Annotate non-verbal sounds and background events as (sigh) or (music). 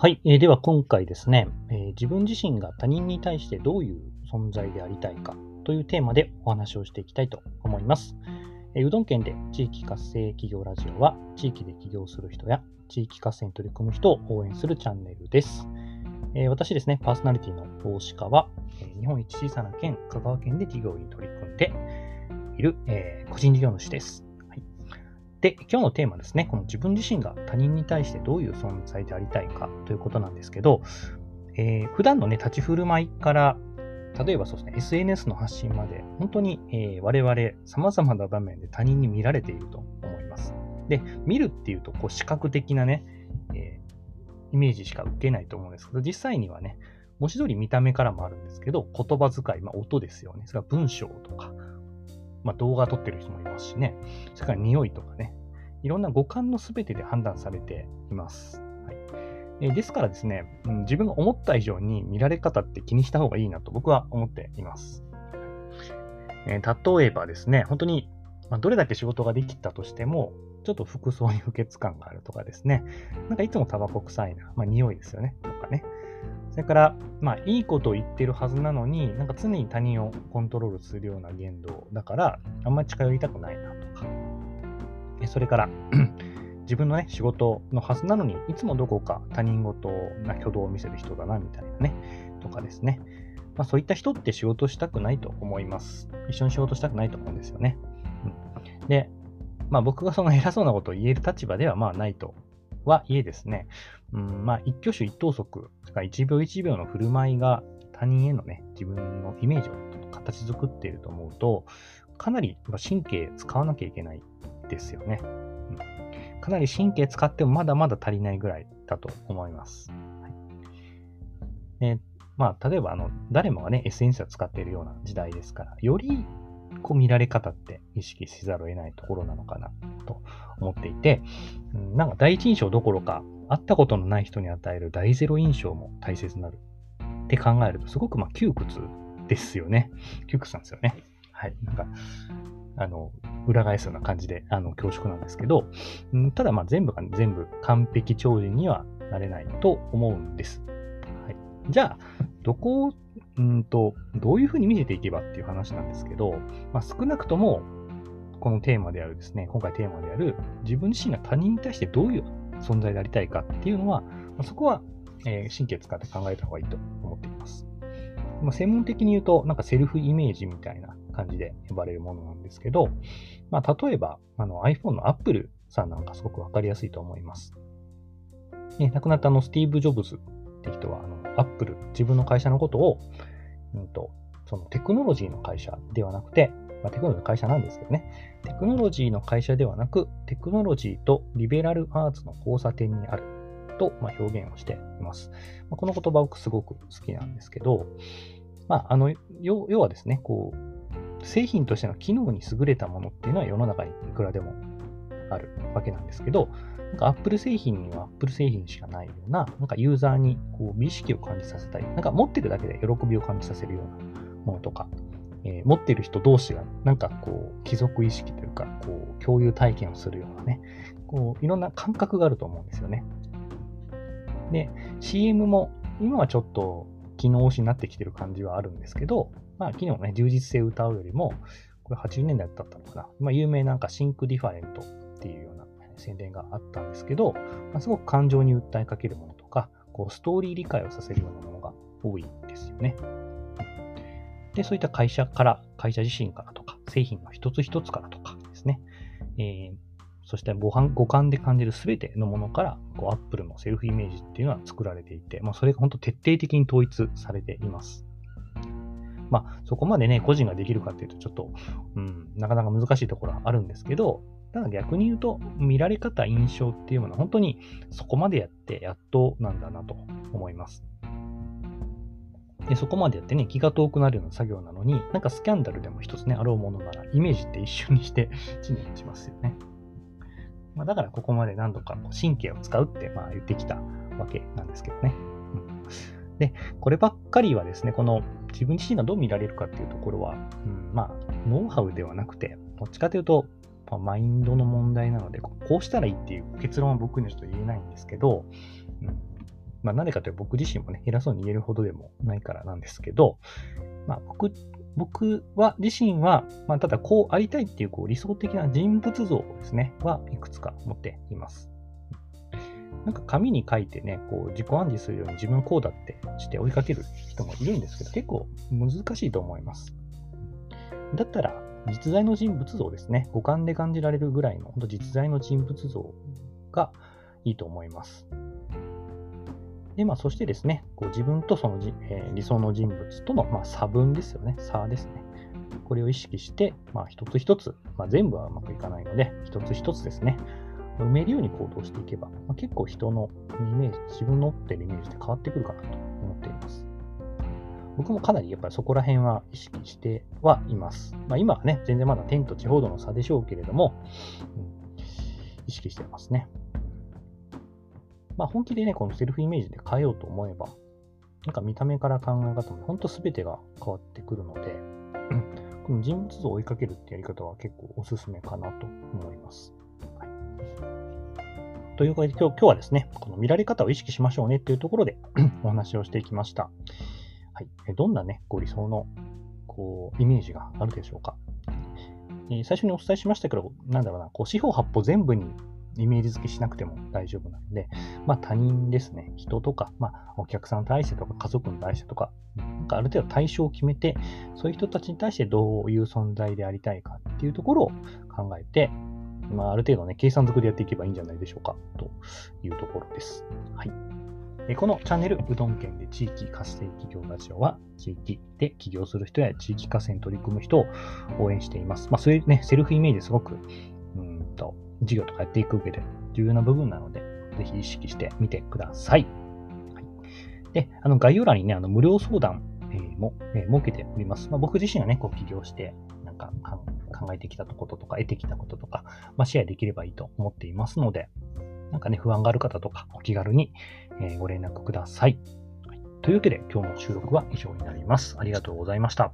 はい、えー、では今回ですね、えー、自分自身が他人に対してどういう存在でありたいかというテーマでお話をしていきたいと思います。えー、うどん県で地域活性企業ラジオは、地域で起業する人や地域活性に取り組む人を応援するチャンネルです。え、私ですね、パーソナリティの大鹿は、え、日本一小さな県、香川県で企業に取り組んでいる、え、個人事業主です。で、今日のテーマですね、この自分自身が他人に対してどういう存在でありたいかということなんですけど、えー、普段のね、立ち振る舞いから、例えばそうですね、SNS の発信まで、本当に、えー、我々様々な場面で他人に見られていると思います。で、見るっていうと、こう視覚的なね、えー、イメージしか受けないと思うんですけど、実際にはね、文字通り見た目からもあるんですけど、言葉遣い、まあ、音ですよね。それから文章とか、まあ、動画撮ってる人もいますしね、それから匂いとかね、いろんな五感のすべてで判断されています。はい。えですからですね、うん、自分が思った以上に見られ方って気にした方がいいなと僕は思っています。えー、例えばですね、本当に、ま、どれだけ仕事ができたとしても、ちょっと服装に不潔感があるとかですね、なんかいつもタバコ臭いな、まあ匂いですよね、とかね、それから、まあ、いいことを言ってるはずなのに、なんか常に他人をコントロールするような言動だから、あんまり近寄りたくないなとか。それから (clears throat) 自分のね、仕事のはずなのに、いつもどこか他人事な挙動を見せる人だな、みたいなね、とかですね。まあ、そういった人って仕事したくないと思います。一緒に仕事したくないと思うんですよね。うん、で、まあ僕がその偉そうなことを言える立場ではまあないとはいえですね、うん、まあ、一挙手一投足、それから一秒一秒の振る舞いが他人へのね、自分のイメージを形作っていると思うと、かなり神経使わなきゃいけないですよね。うん、かなり神経使ってもまだまだ足りないぐらいだと思います。はいでまあ、例えばあの、誰もがね、SNS を使っているような時代ですから、よりこう見られ方って意識せざるを得ないところなのかなと思っていて、うん、なんか第一印象どころか、会ったことのない人に与える第ゼロ印象も大切になるって考えると、すごくまあ窮屈ですよね。窮屈なんですよね。はい。なんか、あの、裏返すような感じで、あの、恐縮なんですけど、うん、ただまあ全部が、全部完璧超人にはなれないと思うんです。はい。じゃあ、どこをうんと、どういうふうに見せていけばっていう話なんですけど、まあ、少なくとも、このテーマであるですね、今回テーマである、自分自身が他人に対してどういう存在でありたいかっていうのは、ま、そこは、え、神経使って考えた方がいいと思っています。まあ、専門的に言うと、なんかセルフイメージみたいな感じで呼ばれるものなんですけど、まあ、例えば、あの iPhone の Apple さんなんかすごくわかりやすいと思います。ね、亡くなったあのスティーブ・ジョブズって人は、あの、アップル、自分の会社のことを、うんと、そのテクノロジーの会社ではなくて、まあ、テクノロジーの会社なんですけどね、テクノロジーの会社ではなく、テクノロジーとリベラルアーツの交差点にあると、まあ、表現をしています。まあ、この言葉僕すごく好きなんですけど、まあ、あの、要はですね、こう、製品としての機能に優れたものっていうのは世の中にいくらでもあるわけなんですけど、なんか Apple 製品には Apple 製品しかないような、なんかユーザーにこう美意識を感じさせたい、なんか持ってるだけで喜びを感じさせるようなものとか、えー、持ってる人同士がなんかこう貴族意識というか、こう共有体験をするようなね、こういろんな感覚があると思うんですよね。で、CM も今はちょっと機能推しになってきてる感じはあるんですけど、まあ、機能ね、充実性を謳うよりも、これ80年代だったのかな。まあ、有名なんか Think Different っていうような宣伝があったんですけど、ま、すごく感情に訴えかけるものとか、こうストーリー理解をさせるようなものが多いんですよね。で、そういった会社から、会社自身からとか、製品の一つ一つからとかですね、えー、そして五五感で感じるすべてのものから、こう、アップルのセルフイメージっていうのは作られていて、まあ、それが本当徹底的に統一されています。まあ、そこまでね、個人ができるかっていうと、ちょっと、うん、なかなか難しいところはあるんですけど、ただ逆に言うと、見られ方、印象っていうものは本当にそこまでやってやっとなんだなと思います。で、そこまでやってね、気が遠くなるような作業なのに、なんかスキャンダルでも一つね、あろうものなら、イメージって一瞬にして知念しますよね。まあ、だからここまで何度か神経を使うってまあ言ってきたわけなんですけどね。うん、で、こればっかりはですね、この自分自身がどう見られるかっていうところは、うん、まあ、ノウハウではなくて、どっちかというと、ま、マインドの問題なので、こうしたらいいっていう結論は僕にはちょっと言えないんですけど、うんまあ、なぜかというと僕自身もね、偉そうに言えるほどでもないからなんですけど、まあ、僕、僕は、自身は、まあ、ただこうありたいっていうこう理想的な人物像ですね、はいくつか持っています。なんか紙に書いてね、こう自己暗示するように自分こうだってして追いかける人もいるんですけど、結構難しいと思います。だったら、実在の人物像ですね。五感で感じられるぐらいの、本当実在の人物像がいいと思います。で、まあ、そしてですね、こう自分とそのじ、えー、理想の人物との、まあ、差分ですよね。差ですね。これを意識して、まあ、一つ一つ、まあ、全部はうまくいかないので、一つ一つですね、埋めるように行動していけば、まあ、結構人のイメージ、自分の持ってるイメージって変わってくるかなと。僕もかなりやっぱりそこら辺は意識してはいます。まあ、今はね、全然まだ天と地ほどの差でしょうけれども、うん、意識してますね。まあ、本気でね、このセルフイメージで変えようと思えば、なんか見た目から考え方も本当全てが変わってくるので、この人物像を追いかけるってやり方は結構おすすめかなと思います。はい、ということで今日今日はですね、この見られ方を意識しましょうねっていうところでお話をしていきました。はい、どんなね、ご理想のこうイメージがあるでしょうか？えー、最初にお伝えしましたけど、なんだろうな、こう四方八方全部にイメージ付けしなくても大丈夫なので、まあ他人ですね、人とか、まあお客さんに対してとか家族に対してとか、なんかある程度対象を決めて、そういう人たちに対してどういう存在でありたいかっていうところを考えて、まあある程度ね、計算づくでやっていけばいいんじゃないでしょうか、というところです。はい。このチャンネル、うどん県で地域活性企業ラジオは、地域で起業する人や地域活性に取り組む人を応援しています。まあそういうね、セルフイメージすごく、うんと、事業とかやっていく上で重要な部分なので、ぜひ意識してみてください。はい、で、あの概要欄にね、あの無料相談、えー、も、えー、設けております。まあ、僕自身がね、こう起業して、なんか考えてきたこととか、得てきたこととか、まあ、シェアできればいいと思っていますので、なんかね、不安がある方とか、お気軽に、えー、ご連絡ください。はい、というわけで、今日の収録は以上になります。ありがとうございました。